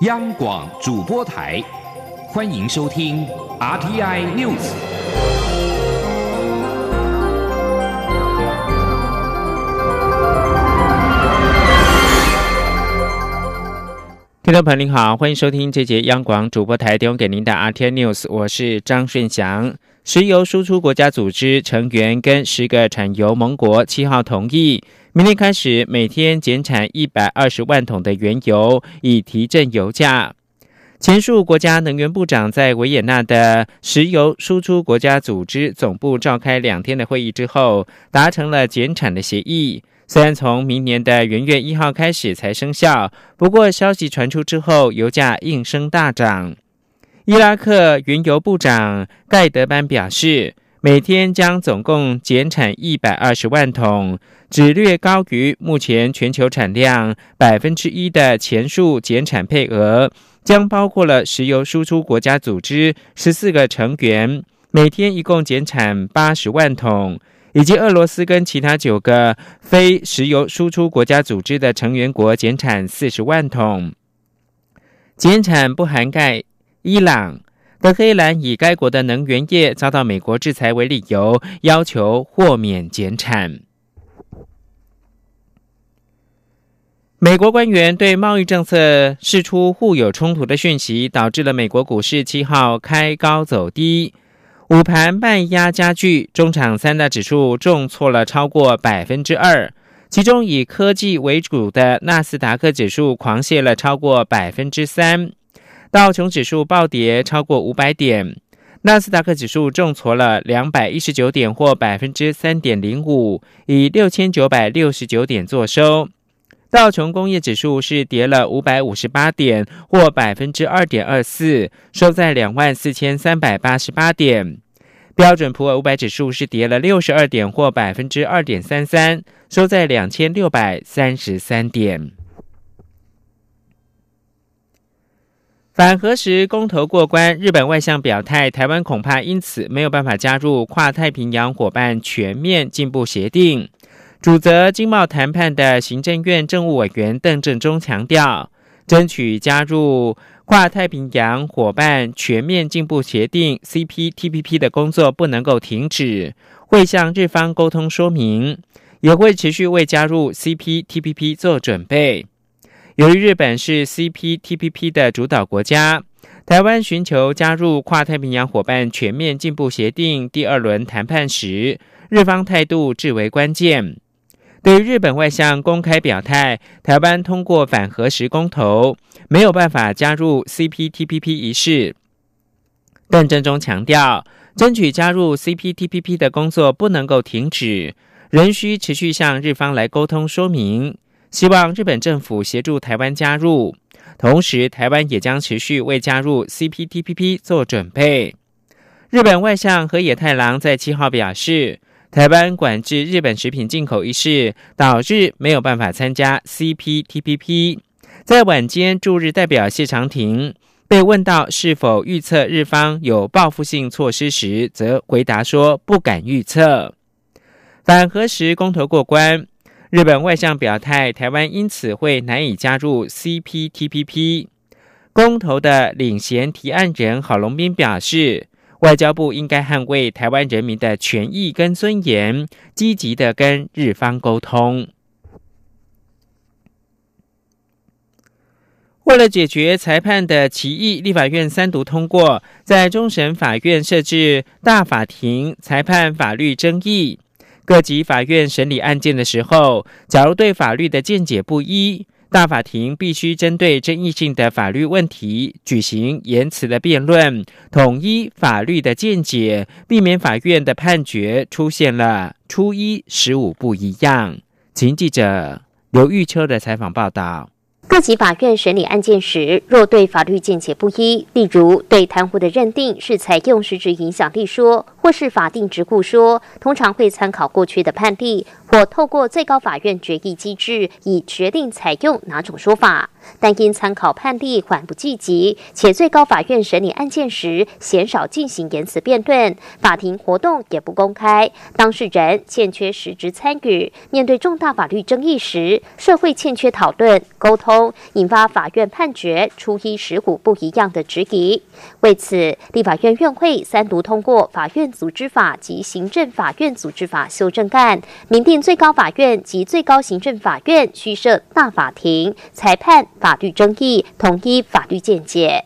央广主播台，欢迎收听 RTI News。听众朋友您好，欢迎收听这节央广主播台提供给您的 RTI News，我是张顺祥。石油输出国家组织成员跟十个产油盟国七号同意，明天开始每天减产一百二十万桶的原油，以提振油价。前述国家能源部长在维也纳的石油输出国家组织总部召开两天的会议之后，达成了减产的协议。虽然从明年的元月一号开始才生效，不过消息传出之后，油价应声大涨。伊拉克原油部长盖德班表示，每天将总共减产一百二十万桶，只略高于目前全球产量百分之一的前述减产配额，将包括了石油输出国家组织十四个成员，每天一共减产八十万桶，以及俄罗斯跟其他九个非石油输出国家组织的成员国减产四十万桶。减产不涵盖。伊朗、德黑兰以该国的能源业遭到美国制裁为理由，要求豁免减产。美国官员对贸易政策释出互有冲突的讯息，导致了美国股市七号开高走低，午盘卖压加剧，中场三大指数重挫了超过百分之二，其中以科技为主的纳斯达克指数狂泻了超过百分之三。道琼指数暴跌超过五百点，纳斯达克指数重挫了两百一十九点，或百分之三点零五，以六千九百六十九点作收。道琼工业指数是跌了五百五十八点，或百分之二点二四，收在两万四千三百八十八点。标准普尔五百指数是跌了六十二点，或百分之二点三三，收在两千六百三十三点。反核时公投过关，日本外相表态，台湾恐怕因此没有办法加入跨太平洋伙伴全面进步协定。主责经贸谈判的行政院政务委员邓正中强调，争取加入跨太平洋伙伴全面进步协定 （CPTPP） 的工作不能够停止，会向日方沟通说明，也会持续为加入 CPTPP 做准备。由于日本是 CPTPP 的主导国家，台湾寻求加入跨太平洋伙伴全面进步协定第二轮谈判时，日方态度至为关键。对于日本外相公开表态，台湾通过反核时公投没有办法加入 CPTPP 一事，邓正中强调，争取加入 CPTPP 的工作不能够停止，仍需持续向日方来沟通说明。希望日本政府协助台湾加入，同时台湾也将持续为加入 CPTPP 做准备。日本外相河野太郎在七号表示，台湾管制日本食品进口一事导致没有办法参加 CPTPP。在晚间驻日代表谢长廷被问到是否预测日方有报复性措施时，则回答说不敢预测。反核时公投过关。日本外相表态，台湾因此会难以加入 CPTPP。公投的领衔提案人郝龙斌表示，外交部应该捍卫台湾人民的权益跟尊严，积极的跟日方沟通。为了解决裁判的歧义，立法院三读通过，在终审法院设置大法庭裁判法律争议。各级法院审理案件的时候，假如对法律的见解不一，大法庭必须针对争议性的法律问题举行言辞的辩论，统一法律的见解，避免法院的判决出现了初一十五不一样。请记者刘玉秋的采访报道。各级法院审理案件时，若对法律见解不一，例如对贪污的认定是采用实质影响力说，或是法定职故说，通常会参考过去的判例，或透过最高法院决议机制，以决定采用哪种说法。但因参考判例缓不济急，且最高法院审理案件时鲜少进行言辞辩论，法庭活动也不公开，当事人欠缺实质参与。面对重大法律争议时，社会欠缺讨论沟通，引发法院判决初一十五不一样的质疑。为此，立法院院会三读通过《法院组织法》及《行政法院组织法》修正案，明定最高法院及最高行政法院需设大法庭，裁判法律争议，统一法律见解。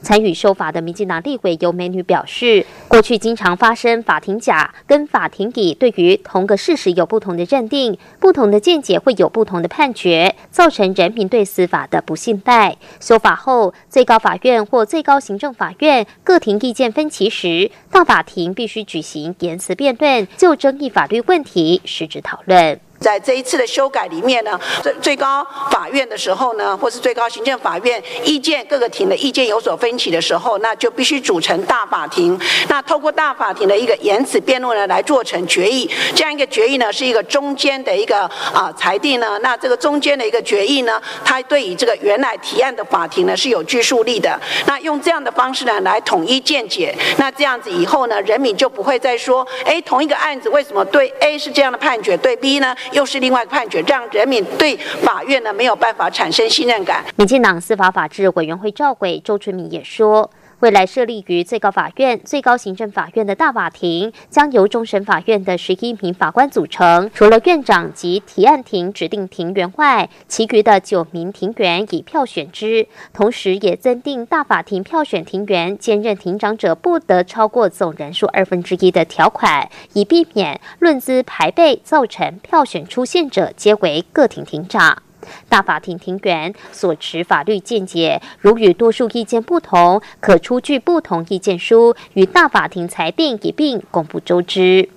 参与修法的民进党立委尤美女表示，过去经常发生法庭甲跟法庭乙对于同个事实有不同的认定，不同的见解会有不同的判决，造成人民对司法的不信赖。修法后，最高法院或最高行政法院各庭意见分歧时，大法庭必须举行言辞辩论，就争议法律问题实质讨论。在这一次的修改里面呢，最最高法院的时候呢，或是最高行政法院意见各个庭的意见有所分歧的时候，那就必须组成大法庭。那透过大法庭的一个言辞辩论呢，来做成决议。这样一个决议呢，是一个中间的一个啊裁定呢。那这个中间的一个决议呢，它对于这个原来提案的法庭呢是有拘束力的。那用这样的方式呢，来统一见解。那这样子以后呢，人民就不会再说，哎，同一个案子为什么对 A 是这样的判决，对 B 呢？又是另外一个判决，让人民对法院呢没有办法产生信任感。民进党司法法制委员会召回周春明也说。未来设立于最高法院、最高行政法院的大法庭，将由终审法院的十一名法官组成。除了院长及提案庭指定庭员外，其余的九名庭员以票选之。同时，也增订大法庭票选庭员兼任庭长者不得超过总人数二分之一的条款，以避免论资排辈，造成票选出现者皆为各庭庭长。大法庭庭员所持法律见解，如与多数意见不同，可出具不同意见书，与大法庭裁定一并公布周知。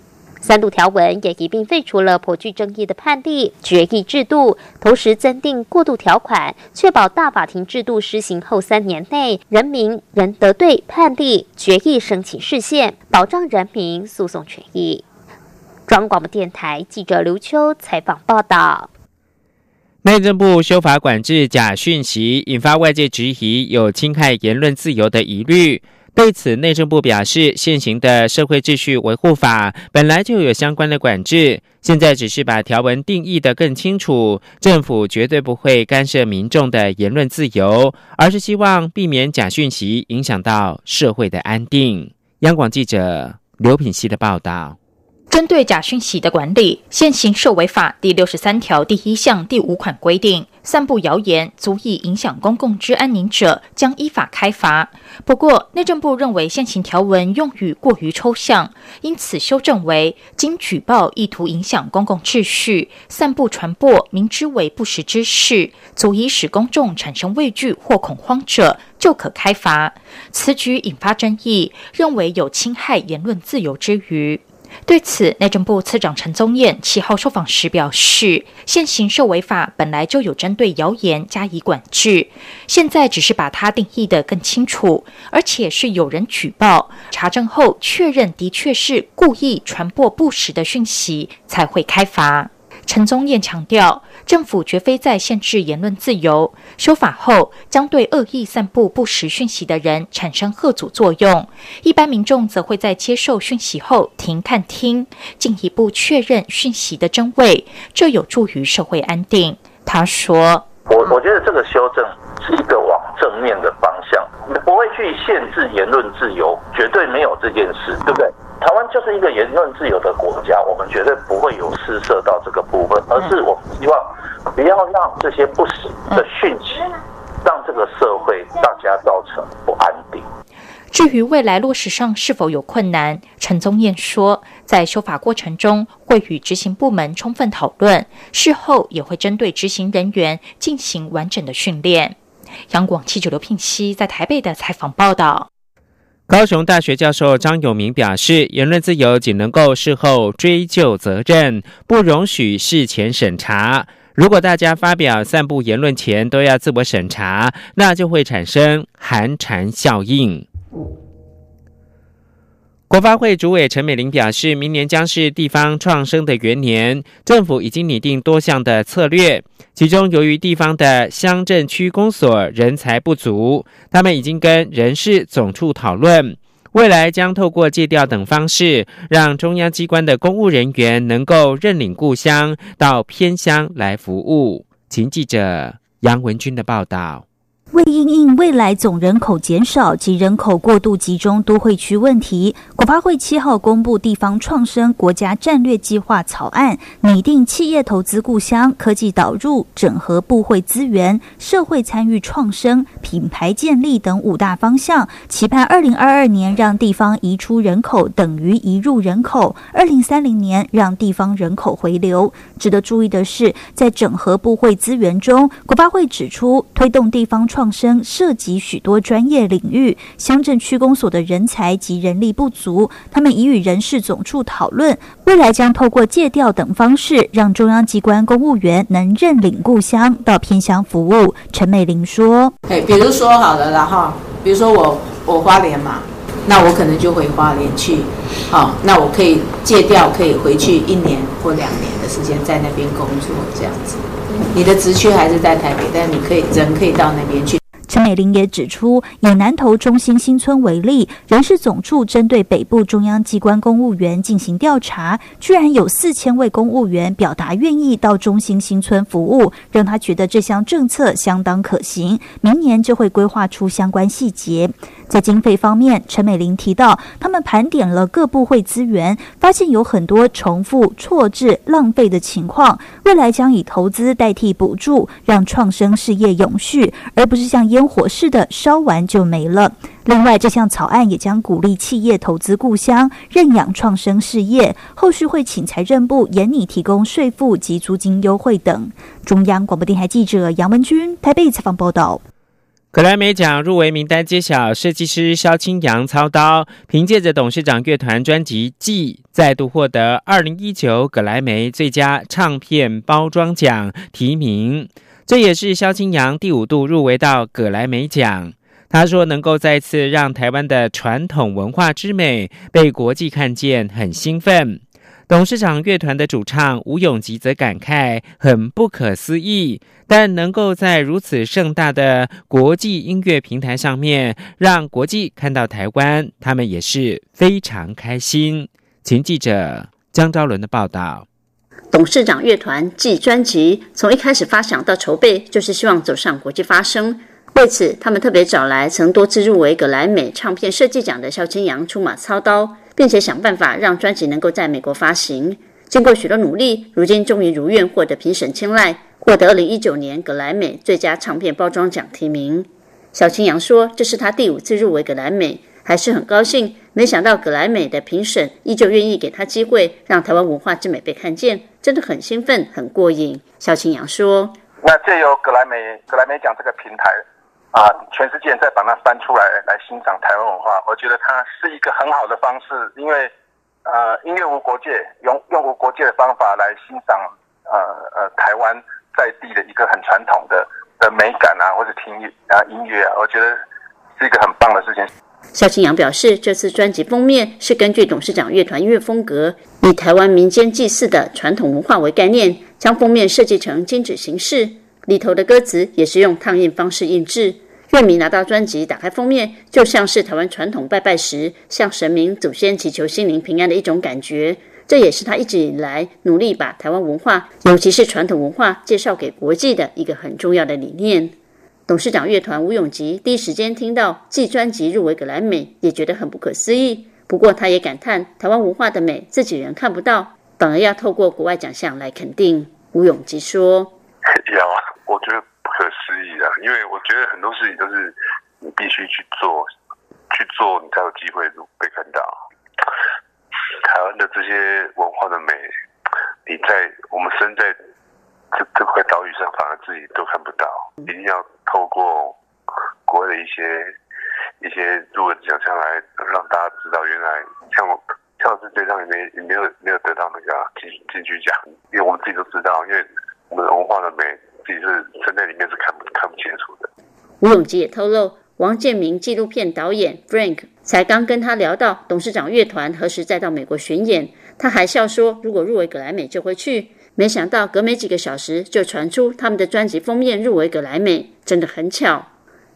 三度条文也一并废除了颇具争议的判例决议制度，同时增订过渡条款，确保大法庭制度施行后三年内，人民仍得对判例决议申请释宪，保障人民诉讼权益。中央广播电台记者刘秋采访报道。内政部修法管制假讯息，引发外界质疑有侵害言论自由的疑虑。对此，内政部表示，现行的社会秩序维护法本来就有相关的管制，现在只是把条文定义的更清楚。政府绝对不会干涉民众的言论自由，而是希望避免假讯息影响到社会的安定。央广记者刘品希的报道。针对假讯息的管理，现行受违法第六十三条第一项第五款规定，散布谣言足以影响公共治安宁者，将依法开罚。不过，内政部认为现行条文用语过于抽象，因此修正为：经举报意图影响公共秩序、散布传播明知为不实之事，足以使公众产生畏惧或恐慌者，就可开罚。此举引发争议，认为有侵害言论自由之余。对此，内政部次长陈宗彦七号受访时表示，现行受违法本来就有针对谣言加以管制，现在只是把它定义得更清楚，而且是有人举报查证后确认的确是故意传播不实的讯息，才会开罚。陈宗彦强调，政府绝非在限制言论自由，修法后将对恶意散布不实讯息的人产生吓阻作用。一般民众则会在接受讯息后停看听，进一步确认讯息的真伪，这有助于社会安定。他说：“我我觉得这个修正是一个往正面的方向，不会去限制言论自由，绝对没有这件事，对不对？”台湾就是一个言论自由的国家，我们绝对不会有施设到这个部分，而是我们希望不要让这些不实的讯息，让这个社会大家造成不安定。至于未来落实上是否有困难，陈宗彦说，在修法过程中会与执行部门充分讨论，事后也会针对执行人员进行完整的训练。杨广七九刘聘熙在台北的采访报道。高雄大学教授张永明表示，言论自由仅能够事后追究责任，不容许事前审查。如果大家发表散布言论前都要自我审查，那就会产生寒蝉效应。国发会主委陈美玲表示，明年将是地方创生的元年，政府已经拟定多项的策略。其中，由于地方的乡镇区公所人才不足，他们已经跟人事总处讨论，未来将透过借调等方式，让中央机关的公务人员能够认领故乡，到偏乡来服务。请记者杨文军的报道。为应应未来总人口减少及人口过度集中都会区问题，国发会七号公布地方创生国家战略计划草案，拟定企业投资故乡、科技导入、整合部会资源、社会参与创生、品牌建立等五大方向，期盼二零二二年让地方移出人口等于移入人口，二零三零年让地方人口回流。值得注意的是，在整合部会资源中，国发会指出，推动地方创创生涉及许多专业领域，乡镇区公所的人才及人力不足，他们已与人事总处讨论，未来将透过借调等方式，让中央机关公务员能认领故乡到偏乡服务。陈美玲说：“哎，比如说好了，然后比如说我我花莲嘛，那我可能就回花莲去，好，那我可以借调，可以回去一年或两年的时间在那边工作，这样子。”你的直区还是在台北，但你可以人可以到那边去。陈美玲也指出，以南投中心新村为例，人事总处针对北部中央机关公务员进行调查，居然有四千位公务员表达愿意到中心新村服务，让他觉得这项政策相当可行。明年就会规划出相关细节。在经费方面，陈美玲提到，他们盘点了各部会资源，发现有很多重复、错置、浪费的情况。未来将以投资代替补助，让创生事业永续，而不是像烟火似的烧完就没了。另外，这项草案也将鼓励企业投资故乡，认养创生事业。后续会请财政部严拟提供税负及租金优惠等。中央广播电台记者杨文君台北采访报道。格莱美奖入围名单揭晓，设计师萧清扬操刀，凭借着董事长乐团专辑《记》，再度获得二零一九格莱美最佳唱片包装奖提名。这也是萧清扬第五度入围到格莱美奖。他说：“能够再次让台湾的传统文化之美被国际看见，很兴奋。”董事长乐团的主唱吴永吉则感慨：“很不可思议，但能够在如此盛大的国际音乐平台上面让国际看到台湾，他们也是非常开心。”请记者江昭伦的报道。董事长乐团继专辑从一开始发想到筹备，就是希望走上国际发声。为此，他们特别找来曾多次入围格莱美唱片设计奖的萧清扬出马操刀。并且想办法让专辑能够在美国发行。经过许多努力，如今终于如愿获得评审青睐，获得二零一九年格莱美最佳唱片包装奖提名。小青扬说：“这是他第五次入围格莱美，还是很高兴。没想到格莱美的评审依旧愿意给他机会，让台湾文化之美被看见，真的很兴奋，很过瘾。”小青阳说：“那借由格莱美格莱美奖这个平台。”啊，全世界再把它翻出来来欣赏台湾文化，我觉得它是一个很好的方式，因为呃，音乐无国界，用用无国界的方法来欣赏呃呃台湾在地的一个很传统的的美感啊，或者听啊音乐啊，我觉得是一个很棒的事情。萧清扬表示，这次专辑封面是根据董事长乐团音乐风格，以台湾民间祭祀的传统文化为概念，将封面设计成金纸形式。里头的歌词也是用烫印方式印制。乐迷拿到专辑，打开封面，就像是台湾传统拜拜时向神明祖先祈求心灵平安的一种感觉。这也是他一直以来努力把台湾文化，尤其是传统文化介绍给国际的一个很重要的理念。董事长乐团吴永吉第一时间听到继专辑入围格莱美，也觉得很不可思议。不过他也感叹台湾文化的美自己人看不到，反而要透过国外奖项来肯定。吴永吉说。要啊，我觉得不可思议啊，因为我觉得很多事情都是你必须去做，去做你才有机会被看到。台湾的这些文化的美，你在我们身在这这块岛屿上，反而自己都看不到。一定要透过国外的一些一些入围奖项来让大家知道，原来像我像我是队长也没也没有没有得到那个金金曲奖，因为我们自己都知道，因为。我们文化的美，自己是身在里面是看不看不清楚的。吴永吉也透露，王建民纪录片导演 Frank 才刚跟他聊到董事长乐团何时再到美国巡演，他还笑说如果入围格莱美就会去。没想到隔没几个小时就传出他们的专辑封面入围格莱美，真的很巧。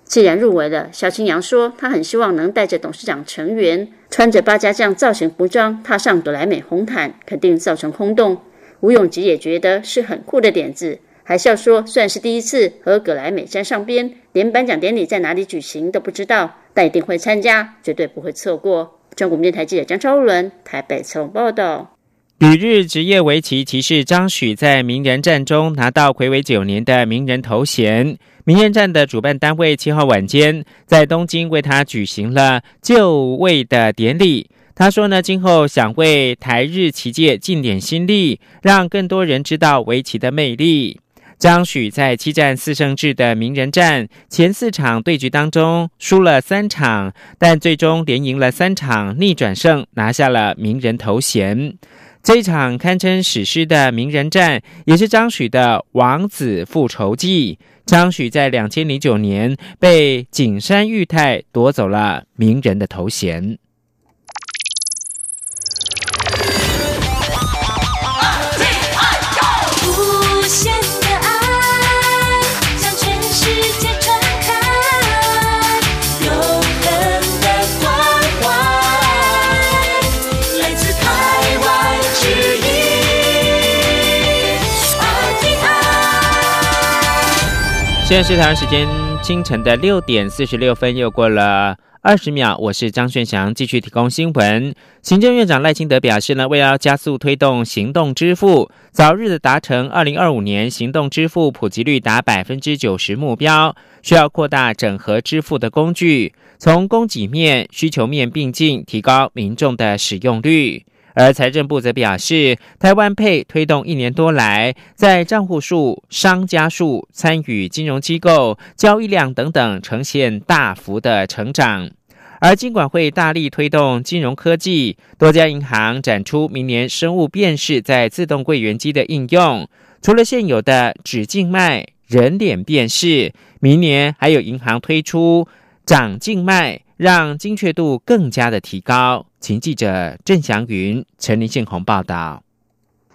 既然入围了，小青阳说他很希望能带着董事长成员穿着八家将造型服装踏上格莱美红毯，肯定造成轰动。吴永吉也觉得是很酷的点子，还笑说算是第一次和格莱美沾上边，连颁奖典礼在哪里举行都不知道，但一定会参加，绝对不会错过。中国电台记者江超伦台北采访报道。旅日职业围棋棋士张许在名人战中拿到魁违九年的名人头衔。名人战的主办单位七号晚间在东京为他举行了就位的典礼。他说呢，今后想为台日棋界尽点心力，让更多人知道围棋的魅力。张许在七战四胜制的名人战前四场对局当中输了三场，但最终连赢了三场，逆转胜，拿下了名人头衔。这一场堪称史诗的名人战，也是张许的王子复仇记。张许在两千零九年被景山裕太夺走了名人的头衔。现在是台湾时间清晨的六点四十六分，又过了二十秒。我是张炫祥，继续提供新闻。行政院长赖清德表示呢，为了加速推动行动支付，早日的达成二零二五年行动支付普及率达百分之九十目标，需要扩大整合支付的工具，从供给面、需求面并进，提高民众的使用率。而财政部则表示，台湾配推动一年多来，在账户数、商家数、参与金融机构、交易量等等呈现大幅的成长。而金管会大力推动金融科技，多家银行展出明年生物辨识在自动柜员机的应用。除了现有的指静脉、人脸辨识，明年还有银行推出掌静脉。让精确度更加的提高。请记者郑祥云、陈林信宏报道。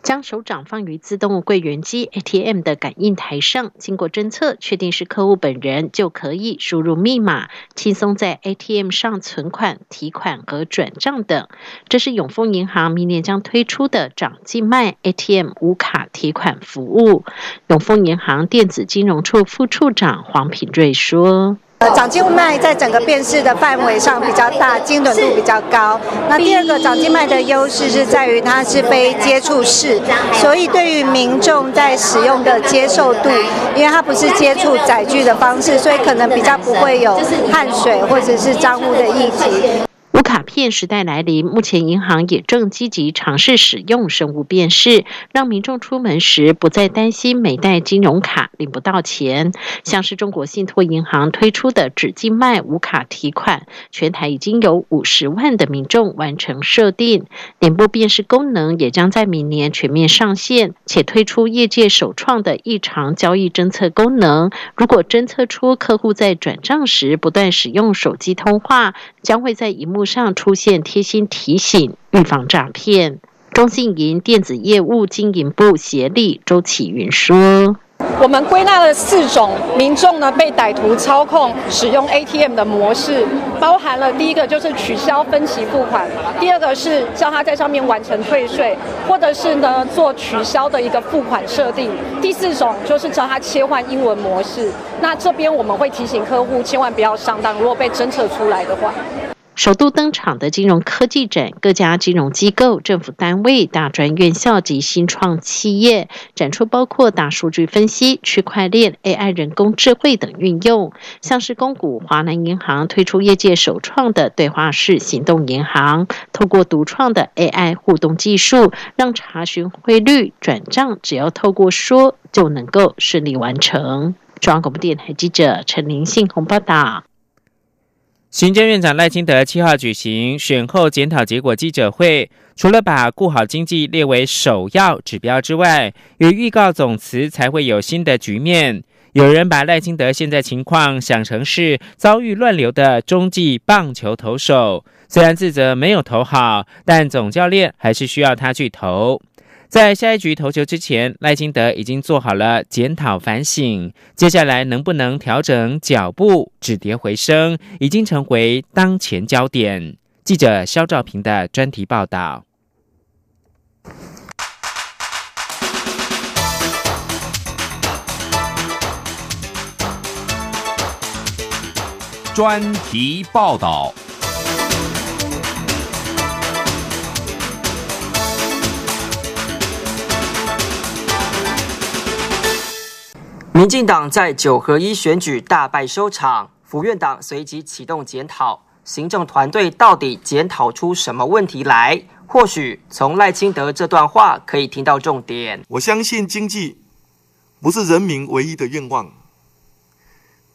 将手掌放于自动柜员机 ATM 的感应台上，经过侦测，确定是客户本人，就可以输入密码，轻松在 ATM 上存款、提款和转账等。这是永丰银行明年将推出的掌静脉 ATM 无卡提款服务。永丰银行电子金融处副处长黄品瑞说。呃，掌静脉在整个辨识的范围上比较大，精准度比较高。那第二个掌静脉的优势是在于它是非接触式，所以对于民众在使用的接受度，因为它不是接触载具的方式，所以可能比较不会有汗水或者是脏污的液体。无卡片时代来临，目前银行也正积极尝试使用生物辨识，让民众出门时不再担心没带金融卡领不到钱。像是中国信托银行推出的指静脉无卡提款，全台已经有五十万的民众完成设定。脸部辨识功能也将在明年全面上线，且推出业界首创的异常交易侦测功能。如果侦测出客户在转账时不断使用手机通话，将会在荧幕。上出现贴心提醒，预防诈骗。中信银电子业务经营部协力周启云说：“我们归纳了四种民众呢被歹徒操控使用 ATM 的模式，包含了第一个就是取消分期付款，第二个是叫他在上面完成退税，或者是呢做取消的一个付款设定。第四种就是叫他切换英文模式。那这边我们会提醒客户千万不要上当，如果被侦测出来的话。”首度登场的金融科技展，各家金融机构、政府单位、大专院校及新创企业展出，包括大数据分析、区块链、AI、人工智慧等运用。像是公股华南银行推出业界首创的对话式行动银行，透过独创的 AI 互动技术，让查询汇率、转账只要透过说就能够顺利完成。中央广播电台记者陈林信宏报道。行政院长赖清德七号举行选后检讨结果记者会，除了把顾好经济列为首要指标之外，也预告总辞才会有新的局面。有人把赖清德现在情况想成是遭遇乱流的中继棒球投手，虽然自责没有投好，但总教练还是需要他去投。在下一局投球之前，赖清德已经做好了检讨反省，接下来能不能调整脚步、止跌回升，已经成为当前焦点。记者肖兆平的专题报道。专题报道。民进党在九合一选举大败收场，府院党随即启动检讨，行政团队到底检讨出什么问题来？或许从赖清德这段话可以听到重点。我相信经济不是人民唯一的愿望。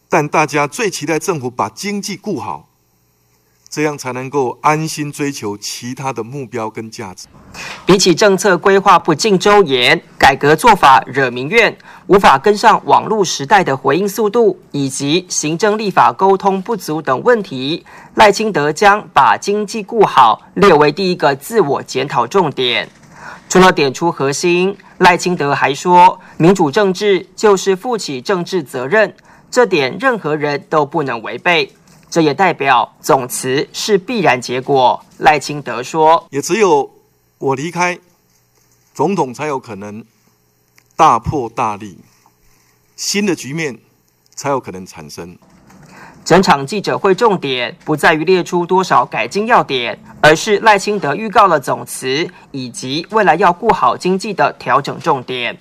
但大家最期待政府把经济顾好，这样才能够安心追求其他的目标跟价值。比起政策规划不尽周延、改革做法惹民怨、无法跟上网络时代的回应速度，以及行政立法沟通不足等问题，赖清德将把经济顾好列为第一个自我检讨重点。除了点出核心，赖清德还说，民主政治就是负起政治责任。这点任何人都不能违背，这也代表总辞是必然结果。赖清德说：“也只有我离开，总统才有可能大破大立，新的局面才有可能产生。”整场记者会重点不在于列出多少改进要点，而是赖清德预告了总辞以及未来要顾好经济的调整重点。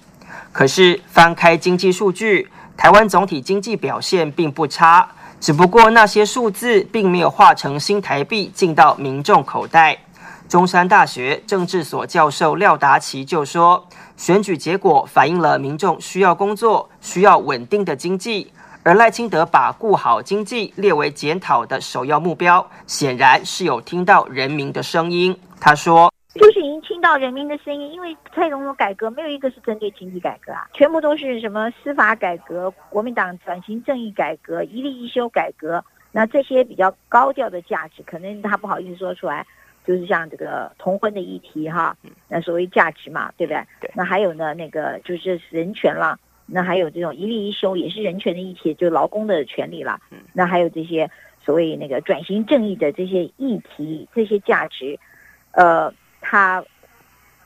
可是翻开经济数据。台湾总体经济表现并不差，只不过那些数字并没有化成新台币进到民众口袋。中山大学政治所教授廖达奇就说：“选举结果反映了民众需要工作、需要稳定的经济，而赖清德把顾好经济列为检讨的首要目标，显然是有听到人民的声音。”他说。就是已经听到人民的声音，因为蔡总统改革没有一个是针对经济改革啊，全部都是什么司法改革、国民党转型正义改革、一例一修改革，那这些比较高调的价值，可能他不好意思说出来，就是像这个同婚的议题哈，那所谓价值嘛，对不对？对。那还有呢，那个就是人权啦，那还有这种一例一修也是人权的议题，就劳工的权利啦。嗯。那还有这些所谓那个转型正义的这些议题，这些价值，呃。他，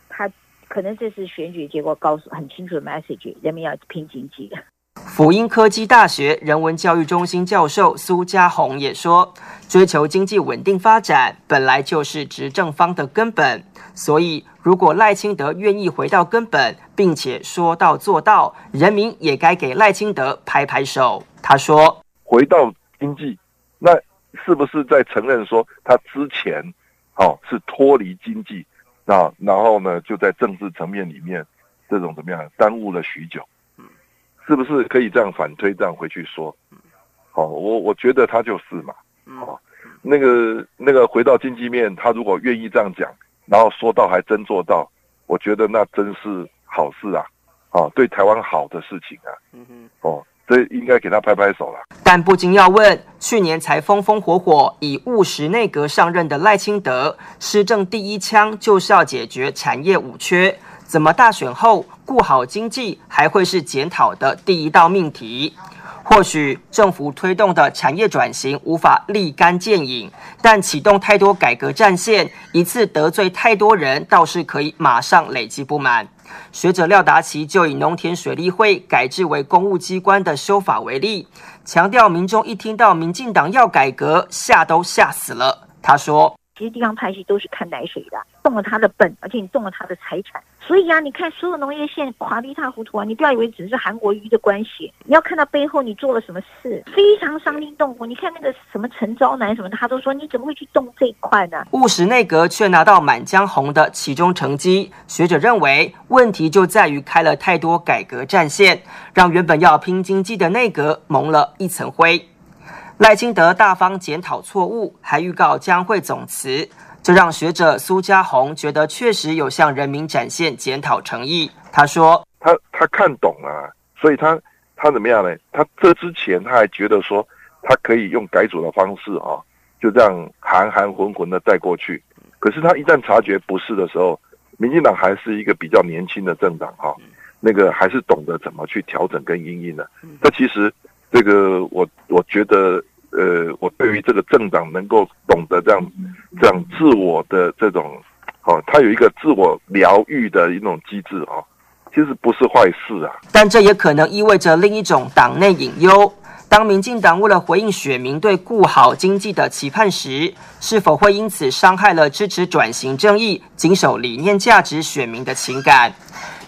他可能这是选举结果告诉很清楚的 message，人民要拼经济。福音科技大学人文教育中心教授苏家宏也说，追求经济稳定发展本来就是执政方的根本，所以如果赖清德愿意回到根本，并且说到做到，人民也该给赖清德拍拍手。他说，回到经济，那是不是在承认说他之前？哦，是脱离经济，那然后呢，就在政治层面里面，这种怎么样，耽误了许久，嗯，是不是可以这样反推，这样回去说？哦，我我觉得他就是嘛，哦，那个那个回到经济面，他如果愿意这样讲，然后说到还真做到，我觉得那真是好事啊，啊，对台湾好的事情啊，嗯哼，哦。这应该给他拍拍手了。但不禁要问：去年才风风火火以务实内阁上任的赖清德，施政第一枪就是要解决产业五缺，怎么大选后顾好经济还会是检讨的第一道命题？或许政府推动的产业转型无法立竿见影，但启动太多改革战线，一次得罪太多人，倒是可以马上累积不满。学者廖达奇就以农田水利会改制为公务机关的修法为例，强调民众一听到民进党要改革，吓都吓死了。他说。其实地方派系都是看奶水的，动了他的本，而且你动了他的财产，所以啊，你看所有农业县垮得一塌糊涂啊！你不要以为只是韩国瑜的关系，你要看到背后你做了什么事，非常伤筋动骨。你看那个什么陈昭南什么，他都说你怎么会去动这一块呢？务实内阁却拿到《满江红》的其中成绩，学者认为问题就在于开了太多改革战线，让原本要拼经济的内阁蒙了一层灰。赖清德大方检讨错误，还预告将会总辞，这让学者苏家宏觉得确实有向人民展现检讨诚意。他说：“他他看懂了，所以他他怎么样呢？他这之前他还觉得说，他可以用改组的方式啊，就这样含含混混的带过去。可是他一旦察觉不是的时候，民进党还是一个比较年轻的政党哈，那个还是懂得怎么去调整跟应应的。那其实这个我我觉得，呃，我对于这个政党能够懂得这样这样自我的这种，哦，他有一个自我疗愈的一种机制啊。其实不是坏事啊，但这也可能意味着另一种党内隐忧。当民进党为了回应选民对顾好经济的期盼时，是否会因此伤害了支持转型正义、谨守理念价值选民的情感？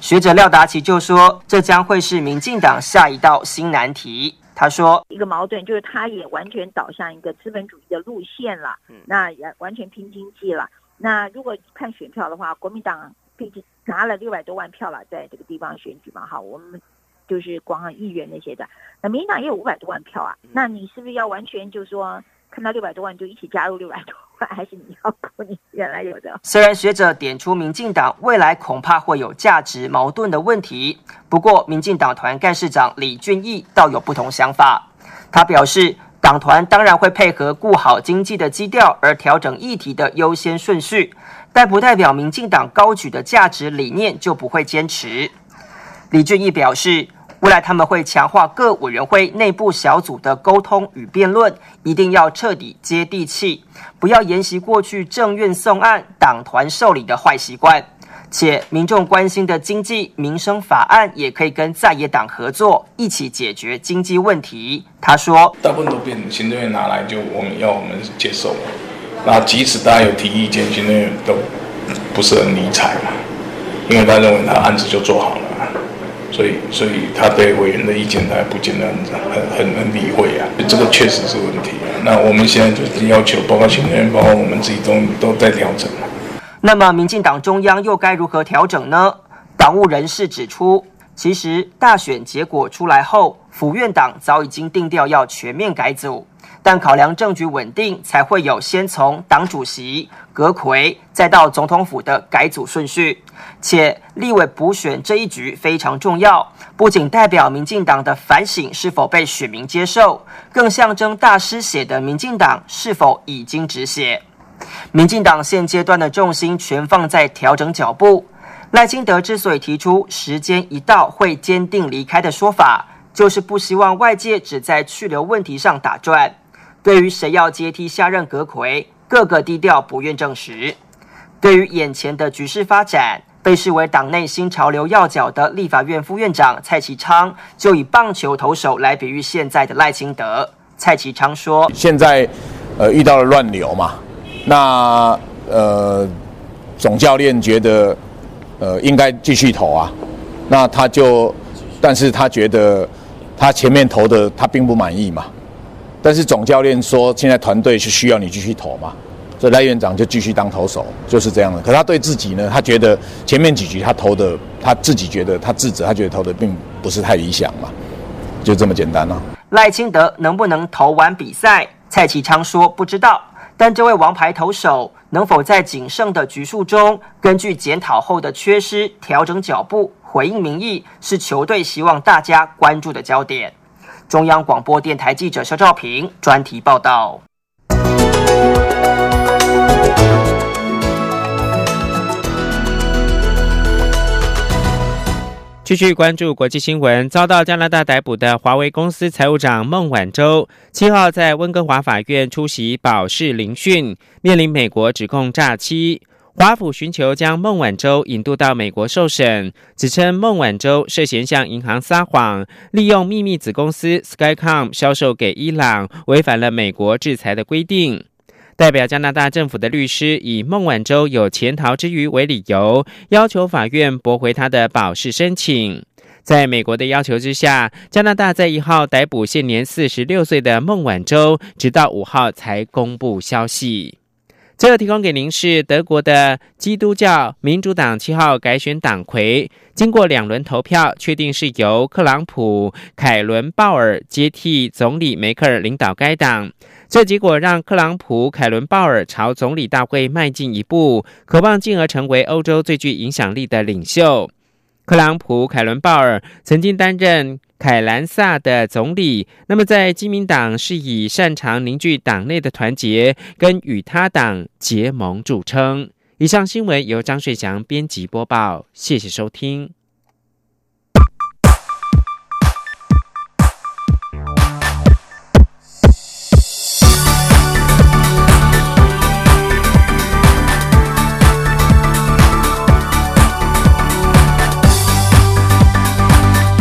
学者廖达奇就说，这将会是民进党下一道新难题。他说，一个矛盾就是他也完全导向一个资本主义的路线了，那也完全拼经济了。那如果看选票的话，国民党。毕竟拿了六百多万票了，在这个地方选举嘛，哈，我们就是光议员那些的，那民进党也有五百多万票啊，那你是不是要完全就说看到六百多万就一起加入六百多万，还是你要顾你原来有的？虽然学者点出民进党未来恐怕会有价值矛盾的问题，不过民进党团干事长李俊毅倒有不同想法，他表示。党团当然会配合顾好经济的基调而调整议题的优先顺序，但不代表民进党高举的价值理念就不会坚持。李俊毅表示，未来他们会强化各委员会内部小组的沟通与辩论，一定要彻底接地气，不要沿袭过去政院送案、党团受理的坏习惯。且民众关心的经济民生法案，也可以跟在野党合作，一起解决经济问题。他说：“大部分都变行政院拿来就我们要我们接受，那即使大家有提意见，行政院都不是很理睬嘛，因为他认为他案子就做好了，所以所以他对委员的意见他也不见得很很很理会啊，这个确实是问题啊。那我们现在就是要求，包括行政院，包括我们自己都都在调整。”那么，民进党中央又该如何调整呢？党务人士指出，其实大选结果出来后，府院党早已经定调要全面改组，但考量政局稳定，才会有先从党主席阁魁，再到总统府的改组顺序。且立委补选这一局非常重要，不仅代表民进党的反省是否被选民接受，更象征大师写的民进党是否已经止血。民进党现阶段的重心全放在调整脚步。赖清德之所以提出时间一到会坚定离开的说法，就是不希望外界只在去留问题上打转。对于谁要接替下任阁魁，各个低调不愿证实。对于眼前的局势发展，被视为党内新潮流要角的立法院副院长蔡其昌，就以棒球投手来比喻现在的赖清德。蔡其昌说：“现在，呃，遇到了乱流嘛。”那呃，总教练觉得呃应该继续投啊，那他就，但是他觉得他前面投的他并不满意嘛，但是总教练说现在团队是需要你继续投嘛，所以赖院长就继续当投手，就是这样的。可他对自己呢，他觉得前面几局他投的，他自己觉得他自责，他觉得投的并不是太理想嘛，就这么简单了。赖清德能不能投完比赛？蔡启昌说不知道。但这位王牌投手能否在仅剩的局数中，根据检讨后的缺失调整脚步，回应民意，是球队希望大家关注的焦点。中央广播电台记者肖兆平专题报道。继续关注国际新闻，遭到加拿大逮捕的华为公司财务长孟晚舟，七号在温哥华法院出席保释聆讯，面临美国指控诈欺。华府寻求将孟晚舟引渡到美国受审，指称孟晚舟涉嫌向银行撒谎，利用秘密子公司 Skycom 销售给伊朗，违反了美国制裁的规定。代表加拿大政府的律师以孟晚舟有潜逃之余为理由，要求法院驳回他的保释申请。在美国的要求之下，加拿大在一号逮捕现年四十六岁的孟晚舟，直到五号才公布消息。最后提供给您是德国的基督教民主党七号改选党魁，经过两轮投票，确定是由克朗普凯伦鲍尔接替总理梅克尔领导该党。这结果让特朗普凯伦鲍尔朝总理大会迈进一步，渴望进而成为欧洲最具影响力的领袖。特朗普·凯伦鲍尔曾经担任凯兰萨的总理，那么在基民党是以擅长凝聚党内的团结，跟与他党结盟著称。以上新闻由张瑞祥编辑播报，谢谢收听。